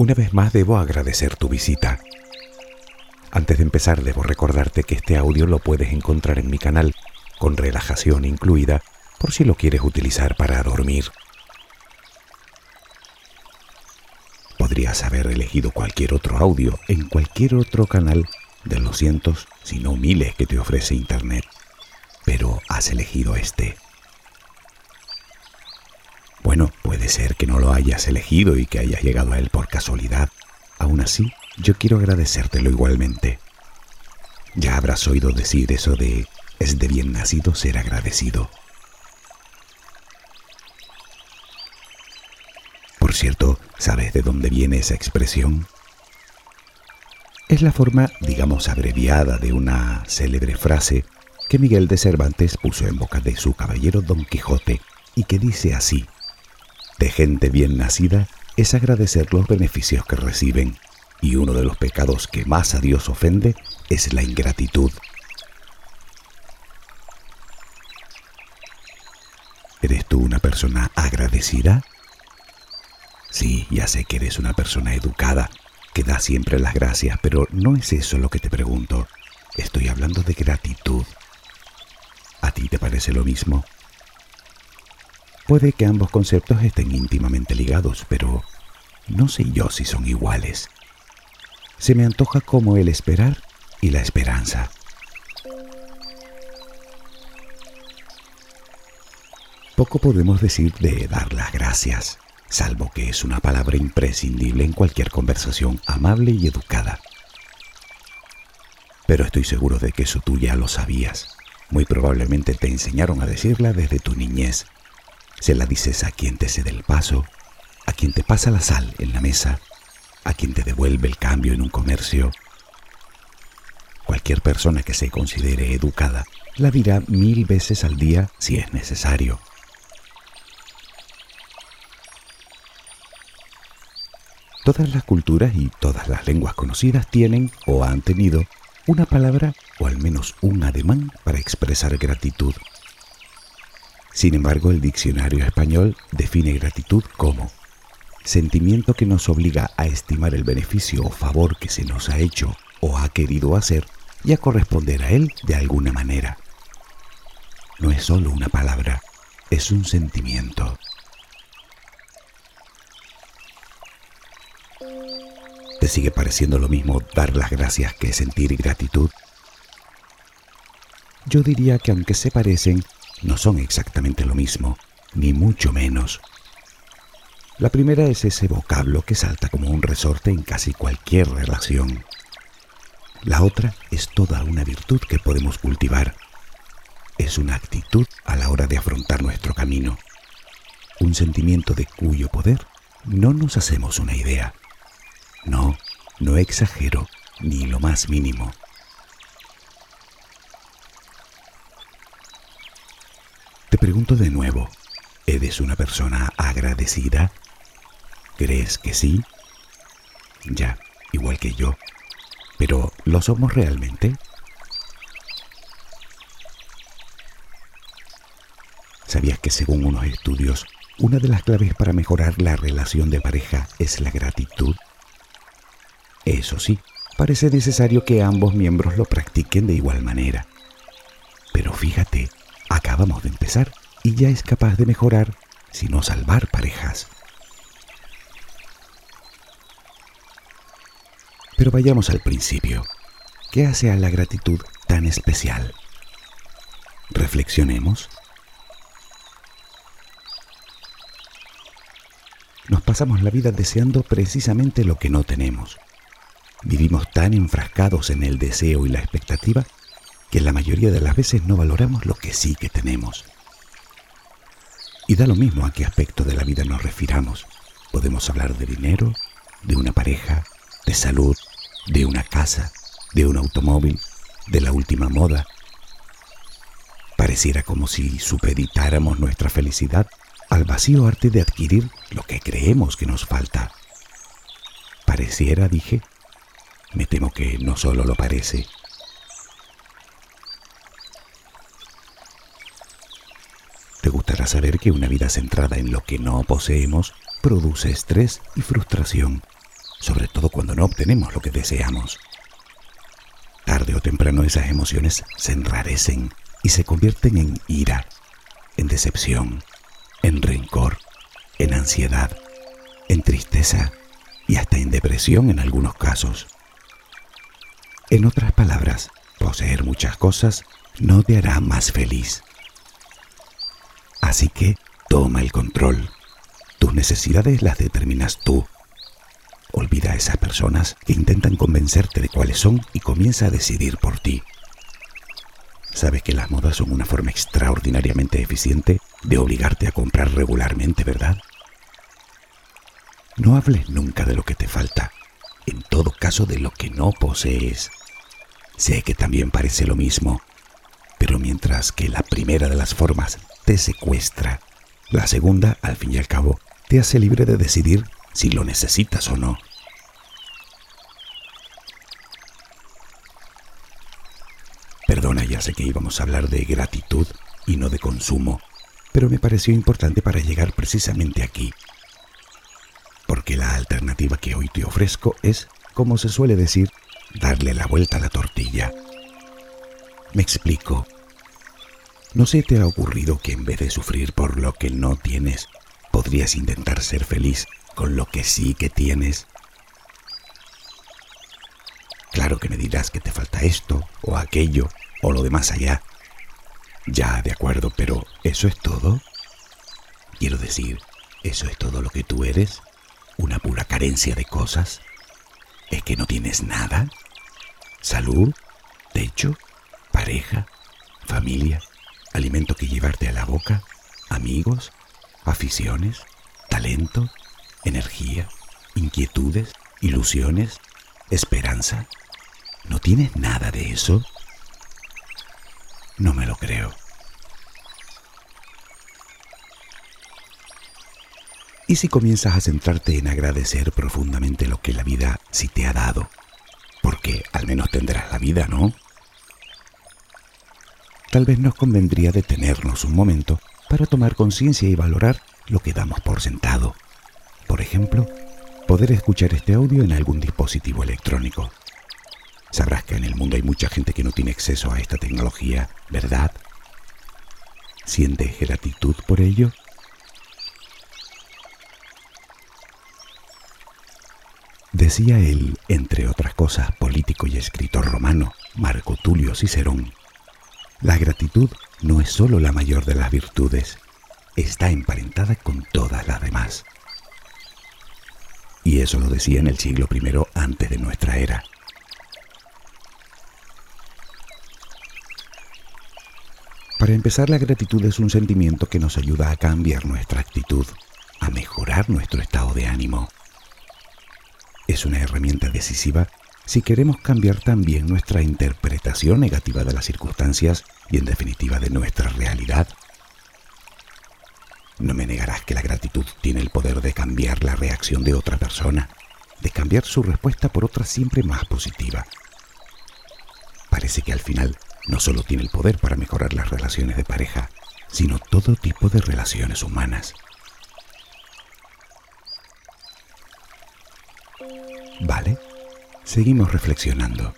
Una vez más debo agradecer tu visita. Antes de empezar debo recordarte que este audio lo puedes encontrar en mi canal, con relajación incluida, por si lo quieres utilizar para dormir. Podrías haber elegido cualquier otro audio en cualquier otro canal de los cientos, si no miles que te ofrece Internet, pero has elegido este. Bueno, puede ser que no lo hayas elegido y que hayas llegado a él por casualidad. Aún así, yo quiero agradecértelo igualmente. Ya habrás oído decir eso de es de bien nacido ser agradecido. Por cierto, ¿sabes de dónde viene esa expresión? Es la forma, digamos, abreviada de una célebre frase que Miguel de Cervantes puso en boca de su caballero Don Quijote y que dice así, de gente bien nacida es agradecer los beneficios que reciben, y uno de los pecados que más a Dios ofende es la ingratitud. ¿Eres tú una persona agradecida? Sí, ya sé que eres una persona educada, que da siempre las gracias, pero no es eso lo que te pregunto. Estoy hablando de gratitud. ¿A ti te parece lo mismo? Puede que ambos conceptos estén íntimamente ligados, pero no sé yo si son iguales. Se me antoja como el esperar y la esperanza. Poco podemos decir de dar las gracias, salvo que es una palabra imprescindible en cualquier conversación amable y educada. Pero estoy seguro de que eso tú ya lo sabías. Muy probablemente te enseñaron a decirla desde tu niñez se la dices a quien te cede el paso, a quien te pasa la sal en la mesa, a quien te devuelve el cambio en un comercio. Cualquier persona que se considere educada la dirá mil veces al día si es necesario. Todas las culturas y todas las lenguas conocidas tienen o han tenido una palabra o al menos un ademán para expresar gratitud sin embargo, el diccionario español define gratitud como sentimiento que nos obliga a estimar el beneficio o favor que se nos ha hecho o ha querido hacer y a corresponder a él de alguna manera. No es solo una palabra, es un sentimiento. ¿Te sigue pareciendo lo mismo dar las gracias que sentir gratitud? Yo diría que aunque se parecen, no son exactamente lo mismo, ni mucho menos. La primera es ese vocablo que salta como un resorte en casi cualquier relación. La otra es toda una virtud que podemos cultivar. Es una actitud a la hora de afrontar nuestro camino. Un sentimiento de cuyo poder no nos hacemos una idea. No, no exagero ni lo más mínimo. Pregunto de nuevo, ¿eres una persona agradecida? ¿Crees que sí? Ya, igual que yo. Pero ¿lo somos realmente? ¿Sabías que según unos estudios, una de las claves para mejorar la relación de pareja es la gratitud? Eso sí, parece necesario que ambos miembros lo practiquen de igual manera. Pero fíjate, Acabamos de empezar y ya es capaz de mejorar, si no salvar parejas. Pero vayamos al principio. ¿Qué hace a la gratitud tan especial? Reflexionemos. Nos pasamos la vida deseando precisamente lo que no tenemos. Vivimos tan enfrascados en el deseo y la expectativa que la mayoría de las veces no valoramos lo que sí que tenemos. Y da lo mismo a qué aspecto de la vida nos refiramos. Podemos hablar de dinero, de una pareja, de salud, de una casa, de un automóvil, de la última moda. Pareciera como si supeditáramos nuestra felicidad al vacío arte de adquirir lo que creemos que nos falta. Pareciera, dije. Me temo que no solo lo parece, Saber que una vida centrada en lo que no poseemos produce estrés y frustración. sobre todo cuando no obtenemos lo que deseamos. Tarde o temprano esas emociones se enrarecen y se convierten en ira, en decepción, en rencor, en ansiedad, en tristeza y hasta en depresión en algunos casos. En otras palabras, poseer muchas cosas no te hará más feliz. Así que toma el control. Tus necesidades las determinas tú. Olvida a esas personas que intentan convencerte de cuáles son y comienza a decidir por ti. Sabes que las modas son una forma extraordinariamente eficiente de obligarte a comprar regularmente, ¿verdad? No hables nunca de lo que te falta, en todo caso de lo que no posees. Sé que también parece lo mismo, pero mientras que la primera de las formas te secuestra, la segunda, al fin y al cabo, te hace libre de decidir si lo necesitas o no. Perdona, ya sé que íbamos a hablar de gratitud y no de consumo, pero me pareció importante para llegar precisamente aquí. Porque la alternativa que hoy te ofrezco es, como se suele decir, darle la vuelta a la tortilla. Me explico. ¿No se te ha ocurrido que en vez de sufrir por lo que no tienes, podrías intentar ser feliz con lo que sí que tienes? Claro que me dirás que te falta esto o aquello o lo de más allá. Ya, de acuerdo, pero ¿eso es todo? Quiero decir, ¿eso es todo lo que tú eres? ¿Una pura carencia de cosas? ¿Es que no tienes nada? ¿Salud? ¿Techo? ¿Pareja? ¿Familia? ¿Alimento que llevarte a la boca? ¿Amigos? ¿Aficiones? ¿Talento? ¿Energía? ¿Inquietudes? ¿Ilusiones? ¿Esperanza? ¿No tienes nada de eso? No me lo creo. ¿Y si comienzas a centrarte en agradecer profundamente lo que la vida sí te ha dado? Porque al menos tendrás la vida, ¿no? Tal vez nos convendría detenernos un momento para tomar conciencia y valorar lo que damos por sentado. Por ejemplo, poder escuchar este audio en algún dispositivo electrónico. Sabrás que en el mundo hay mucha gente que no tiene acceso a esta tecnología, ¿verdad? ¿Sientes gratitud por ello? Decía él, entre otras cosas, político y escritor romano, Marco Tulio Cicerón, la gratitud no es sólo la mayor de las virtudes, está emparentada con todas las demás. Y eso lo decía en el siglo I antes de nuestra era. Para empezar, la gratitud es un sentimiento que nos ayuda a cambiar nuestra actitud, a mejorar nuestro estado de ánimo. Es una herramienta decisiva si queremos cambiar también nuestra interpretación negativa de las circunstancias y en definitiva de nuestra realidad. No me negarás que la gratitud tiene el poder de cambiar la reacción de otra persona, de cambiar su respuesta por otra siempre más positiva. Parece que al final no solo tiene el poder para mejorar las relaciones de pareja, sino todo tipo de relaciones humanas. Vale, seguimos reflexionando.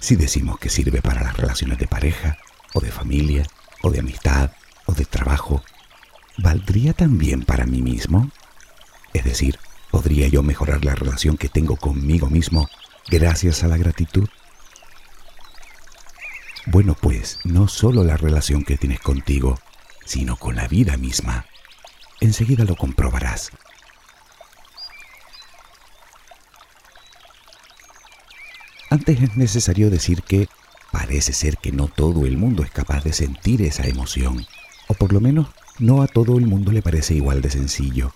Si decimos que sirve para las relaciones de pareja, o de familia, o de amistad, o de trabajo, ¿valdría también para mí mismo? Es decir, ¿podría yo mejorar la relación que tengo conmigo mismo gracias a la gratitud? Bueno, pues no solo la relación que tienes contigo, sino con la vida misma. Enseguida lo comprobarás. Antes es necesario decir que parece ser que no todo el mundo es capaz de sentir esa emoción, o por lo menos no a todo el mundo le parece igual de sencillo.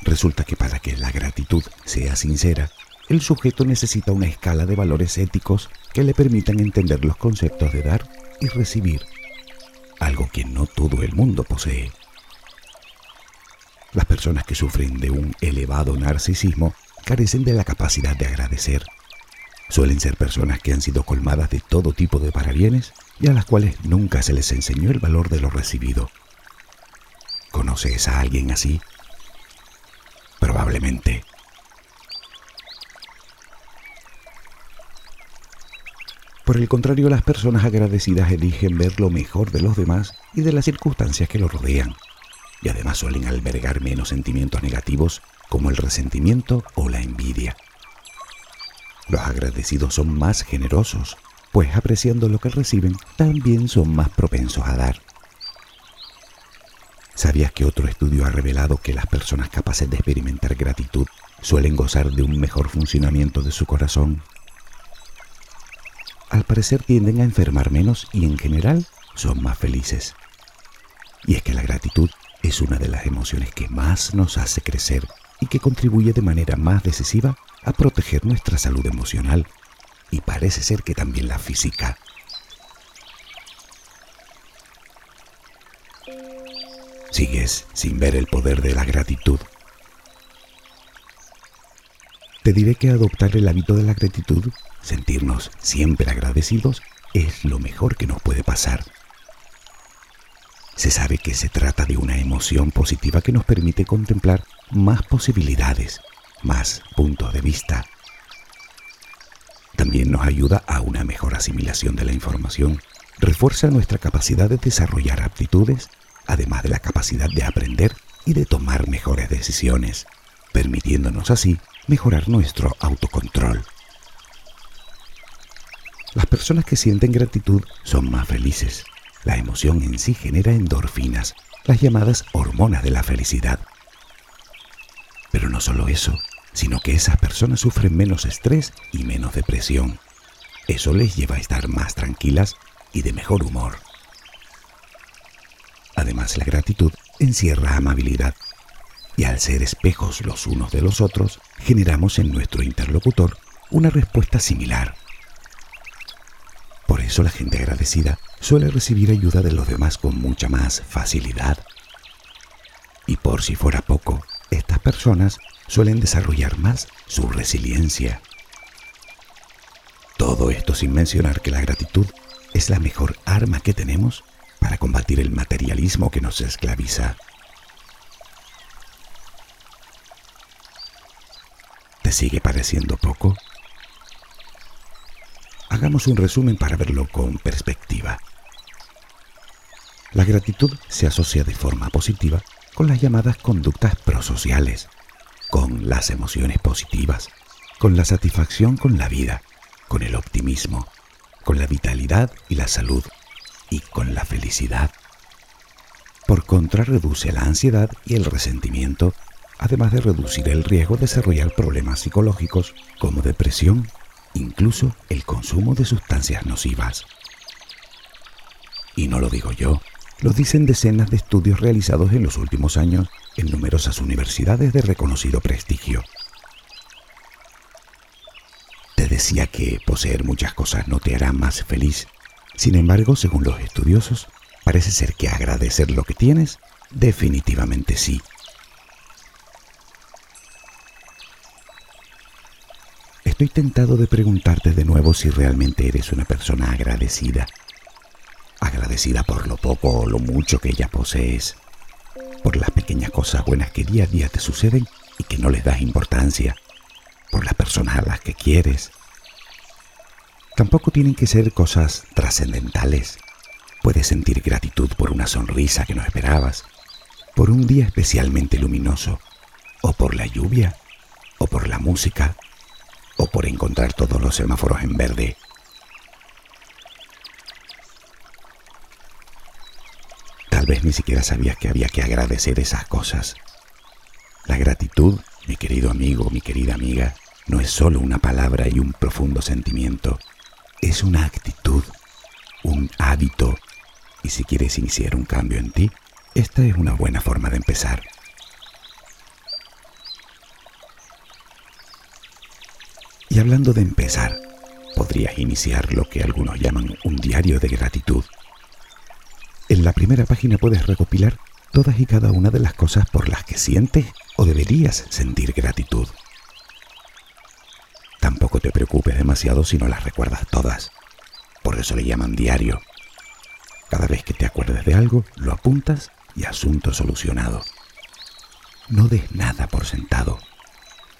Resulta que para que la gratitud sea sincera, el sujeto necesita una escala de valores éticos que le permitan entender los conceptos de dar y recibir, algo que no todo el mundo posee. Las personas que sufren de un elevado narcisismo carecen de la capacidad de agradecer. Suelen ser personas que han sido colmadas de todo tipo de parabienes y a las cuales nunca se les enseñó el valor de lo recibido. ¿Conoces a alguien así? Probablemente. Por el contrario, las personas agradecidas eligen ver lo mejor de los demás y de las circunstancias que los rodean, y además suelen albergar menos sentimientos negativos como el resentimiento o la envidia. Los agradecidos son más generosos, pues apreciando lo que reciben, también son más propensos a dar. ¿Sabías que otro estudio ha revelado que las personas capaces de experimentar gratitud suelen gozar de un mejor funcionamiento de su corazón al parecer tienden a enfermar menos y en general son más felices. Y es que la gratitud es una de las emociones que más nos hace crecer y que contribuye de manera más decisiva a proteger nuestra salud emocional y parece ser que también la física. Sigues sin ver el poder de la gratitud. Te diré que adoptar el hábito de la gratitud Sentirnos siempre agradecidos es lo mejor que nos puede pasar. Se sabe que se trata de una emoción positiva que nos permite contemplar más posibilidades, más puntos de vista. También nos ayuda a una mejor asimilación de la información, refuerza nuestra capacidad de desarrollar aptitudes, además de la capacidad de aprender y de tomar mejores decisiones, permitiéndonos así mejorar nuestro autocontrol. Las personas que sienten gratitud son más felices. La emoción en sí genera endorfinas, las llamadas hormonas de la felicidad. Pero no solo eso, sino que esas personas sufren menos estrés y menos depresión. Eso les lleva a estar más tranquilas y de mejor humor. Además, la gratitud encierra amabilidad y al ser espejos los unos de los otros, generamos en nuestro interlocutor una respuesta similar por eso la gente agradecida suele recibir ayuda de los demás con mucha más facilidad. Y por si fuera poco, estas personas suelen desarrollar más su resiliencia. Todo esto sin mencionar que la gratitud es la mejor arma que tenemos para combatir el materialismo que nos esclaviza. ¿Te sigue pareciendo poco? Hagamos un resumen para verlo con perspectiva. La gratitud se asocia de forma positiva con las llamadas conductas prosociales, con las emociones positivas, con la satisfacción con la vida, con el optimismo, con la vitalidad y la salud y con la felicidad. Por contra, reduce la ansiedad y el resentimiento, además de reducir el riesgo de desarrollar problemas psicológicos como depresión incluso el consumo de sustancias nocivas. Y no lo digo yo, lo dicen decenas de estudios realizados en los últimos años en numerosas universidades de reconocido prestigio. Te decía que poseer muchas cosas no te hará más feliz. Sin embargo, según los estudiosos, parece ser que agradecer lo que tienes definitivamente sí. Estoy tentado de preguntarte de nuevo si realmente eres una persona agradecida. Agradecida por lo poco o lo mucho que ya posees. Por las pequeñas cosas buenas que día a día te suceden y que no les das importancia. Por las personas a las que quieres. Tampoco tienen que ser cosas trascendentales. Puedes sentir gratitud por una sonrisa que no esperabas, por un día especialmente luminoso, o por la lluvia, o por la música, o por encontrar todos los semáforos en verde. Vez ni siquiera sabías que había que agradecer esas cosas. La gratitud, mi querido amigo, mi querida amiga, no es solo una palabra y un profundo sentimiento, es una actitud, un hábito, y si quieres iniciar un cambio en ti, esta es una buena forma de empezar. Y hablando de empezar, podrías iniciar lo que algunos llaman un diario de gratitud. En la primera página puedes recopilar todas y cada una de las cosas por las que sientes o deberías sentir gratitud. Tampoco te preocupes demasiado si no las recuerdas todas. Por eso le llaman diario. Cada vez que te acuerdes de algo, lo apuntas y asunto solucionado. No des nada por sentado.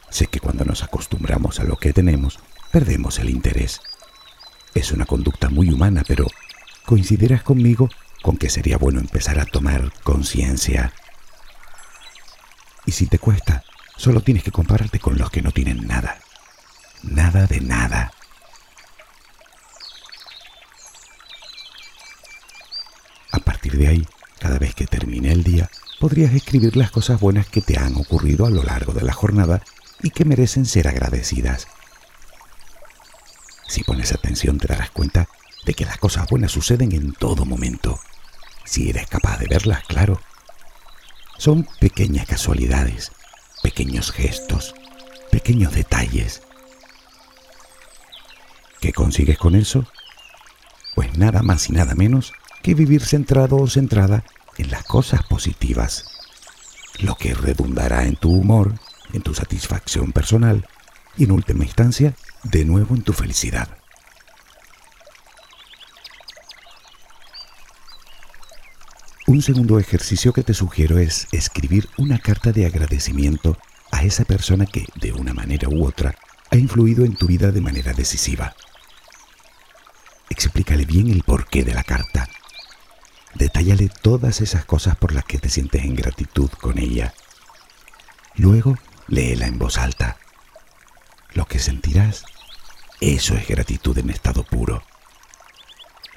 Sé que cuando nos acostumbramos a lo que tenemos, perdemos el interés. Es una conducta muy humana, pero coincidirás conmigo con que sería bueno empezar a tomar conciencia. Y si te cuesta, solo tienes que compararte con los que no tienen nada. Nada de nada. A partir de ahí, cada vez que termine el día, podrías escribir las cosas buenas que te han ocurrido a lo largo de la jornada y que merecen ser agradecidas. Si pones atención te darás cuenta de que las cosas buenas suceden en todo momento, si eres capaz de verlas, claro. Son pequeñas casualidades, pequeños gestos, pequeños detalles. ¿Qué consigues con eso? Pues nada más y nada menos que vivir centrado o centrada en las cosas positivas, lo que redundará en tu humor, en tu satisfacción personal y en última instancia, de nuevo en tu felicidad. Un segundo ejercicio que te sugiero es escribir una carta de agradecimiento a esa persona que, de una manera u otra, ha influido en tu vida de manera decisiva. Explícale bien el porqué de la carta Detállale todas esas cosas por las que te sientes en gratitud con ella. Luego, léela en voz alta. Lo que sentirás, eso es gratitud en estado puro.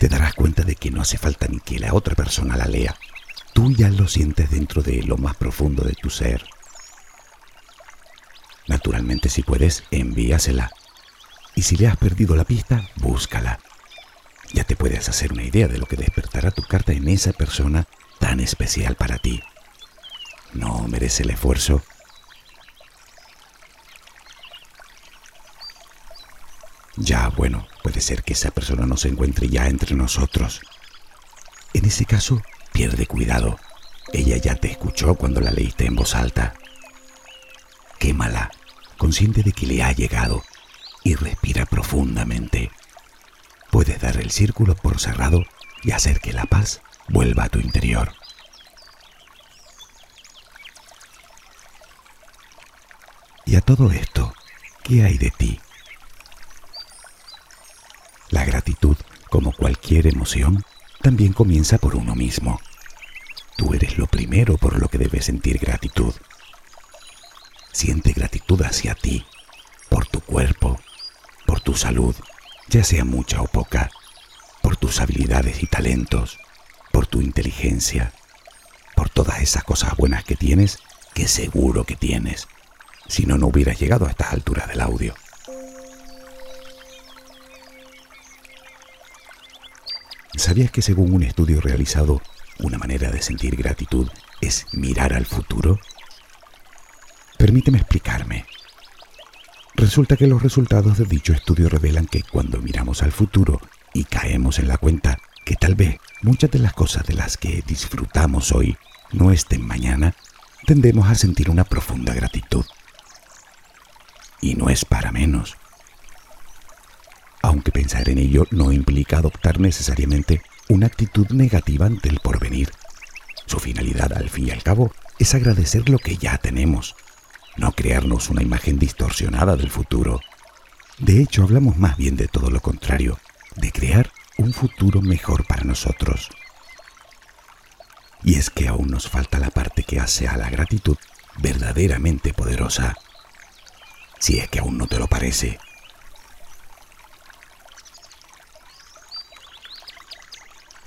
Te darás cuenta de que no hace falta ni que la otra persona la lea. Tú ya lo sientes dentro de lo más profundo de tu ser. Naturalmente, si puedes, envíasela. Y si le has perdido la pista, búscala ya te puedes hacer una idea de lo que despertará tu carta en esa persona tan especial para ti. ¿No merece el esfuerzo? Ya, bueno, puede ser que esa persona no se encuentre ya entre nosotros. En ese caso, pierde cuidado. Ella ya te escuchó cuando la leíste en voz alta. Quémala, consciente de que le ha llegado, y respira profundamente puedes dar el círculo por cerrado y hacer que la paz vuelva a tu interior. Y a todo esto, ¿qué hay de ti? La gratitud, como cualquier emoción, también comienza por uno mismo. Tú eres lo primero por lo que debes sentir gratitud. Siente gratitud hacia ti, por tu cuerpo, por tu salud, ya sea mucha o poca, por tus habilidades y talentos, por tu inteligencia, por todas esas cosas buenas que tienes, que seguro que tienes, si no, no hubieras llegado a estas alturas del audio. ¿Sabías que según un estudio realizado, una manera de sentir gratitud es mirar al futuro? Permíteme explicarme. Resulta que los resultados de dicho estudio revelan que cuando miramos al futuro y caemos en la cuenta que tal vez muchas de las cosas de las que disfrutamos hoy no estén mañana, tendemos a sentir una profunda gratitud. Y no es para menos. Aunque pensar en ello no implica adoptar necesariamente una actitud negativa ante el porvenir. Su finalidad, al fin y al cabo, es agradecer lo que ya tenemos no crearnos una imagen distorsionada del futuro. De hecho, hablamos más bien de todo lo contrario, de crear un futuro mejor para nosotros. Y es que aún nos falta la parte que hace a la gratitud verdaderamente poderosa. Si es que aún no te lo parece.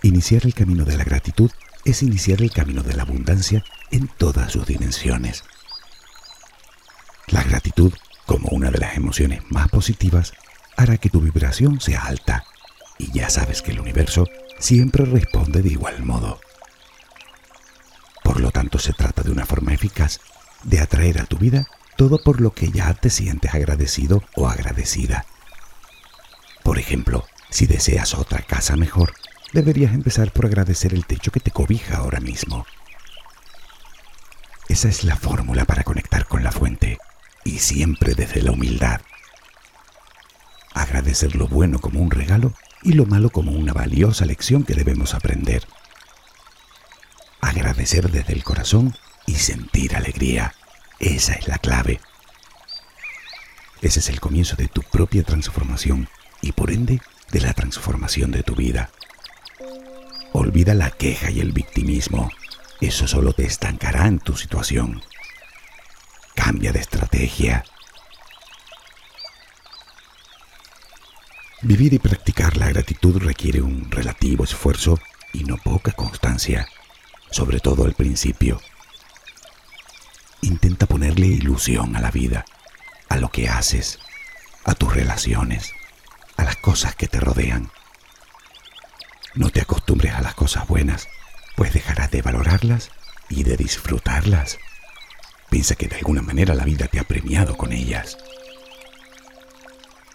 Iniciar el camino de la gratitud es iniciar el camino de la abundancia en todas sus dimensiones. La gratitud, como una de las emociones más positivas, hará que tu vibración sea alta y ya sabes que el universo siempre responde de igual modo. Por lo tanto, se trata de una forma eficaz de atraer a tu vida todo por lo que ya te sientes agradecido o agradecida. Por ejemplo, si deseas otra casa mejor, deberías empezar por agradecer el techo que te cobija ahora mismo. Esa es la fórmula para conectar con la fuente y siempre desde la humildad. Agradecer lo bueno como un regalo y lo malo como una valiosa lección que debemos aprender. Agradecer desde el corazón y sentir alegría. Esa es la clave. Ese es el comienzo de tu propia transformación y por ende de la transformación de tu vida. Olvida la queja y el victimismo. Eso solo te estancará en tu situación. Cambia de estrategia. Vivir y practicar la gratitud requiere un relativo esfuerzo y no poca constancia, sobre todo al principio. Intenta ponerle ilusión a la vida, a lo que haces, a tus relaciones, a las cosas que te rodean. No te acostumbres a las cosas buenas, pues dejarás de valorarlas y de disfrutarlas. Piensa que de alguna manera la vida te ha premiado con ellas.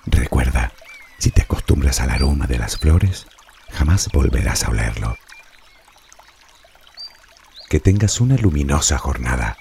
Recuerda, si te acostumbras al aroma de las flores, jamás volverás a olerlo. Que tengas una luminosa jornada.